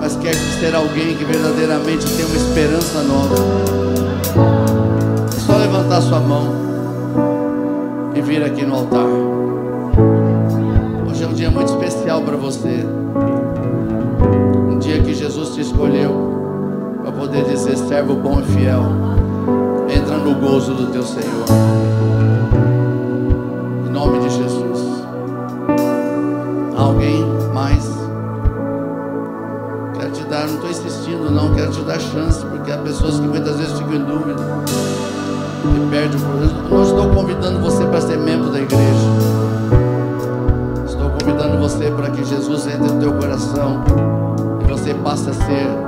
mas quer ser alguém que verdadeiramente tem uma esperança nova. É só levantar sua mão e vir aqui no altar. Hoje é um dia muito especial para você. Um dia que Jesus te escolheu para poder dizer: servo bom e fiel. Entra no gozo do teu Senhor. Em nome de Jesus. Alguém mais? Quero te dar, não estou insistindo não, quero te dar chance, porque há pessoas que muitas vezes ficam em dúvida e perdem o processo. Não estou convidando você para ser membro da igreja. Estou convidando você para que Jesus entre no teu coração e você passe a ser,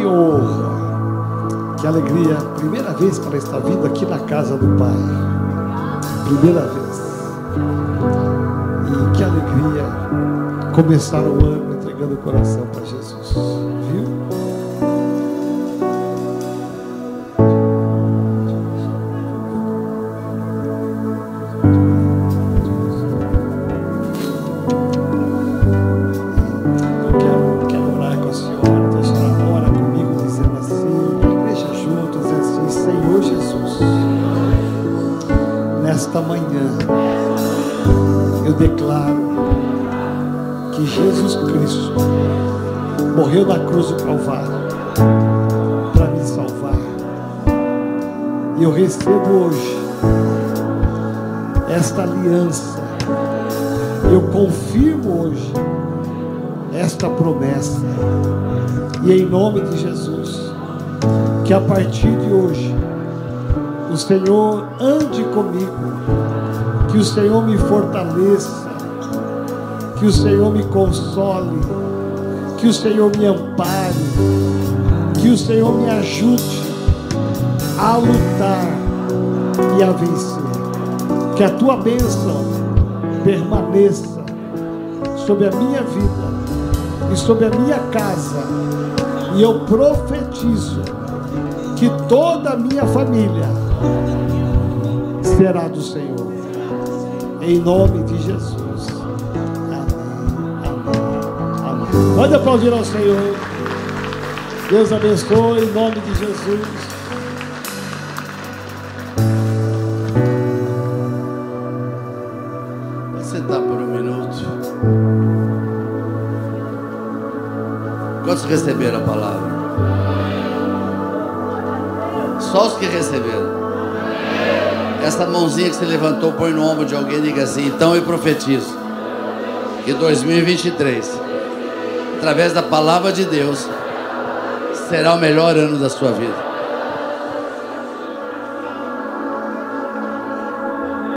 que honra. Que alegria. Primeira vez para estar vindo aqui na casa do Pai. Primeira vez. E que alegria começar o ano entregando o coração para Jesus. Morreu na cruz do Calvário para me salvar. E eu recebo hoje esta aliança. Eu confirmo hoje esta promessa. E em nome de Jesus, que a partir de hoje o Senhor ande comigo, que o Senhor me fortaleça, que o Senhor me console que o Senhor me ampare, que o Senhor me ajude a lutar e a vencer. Que a tua bênção permaneça sobre a minha vida e sobre a minha casa. E eu profetizo que toda a minha família será do Senhor. Em nome de Jesus. Pode aplaudir ao Senhor. Deus abençoe em nome de Jesus. Vou sentar por um minuto. Quantos receberam a palavra? Só os que receberam. Essa mãozinha que você levantou, põe no ombro de alguém e diga assim: então eu profetizo que 2023 através da palavra de Deus, será o melhor ano da sua vida.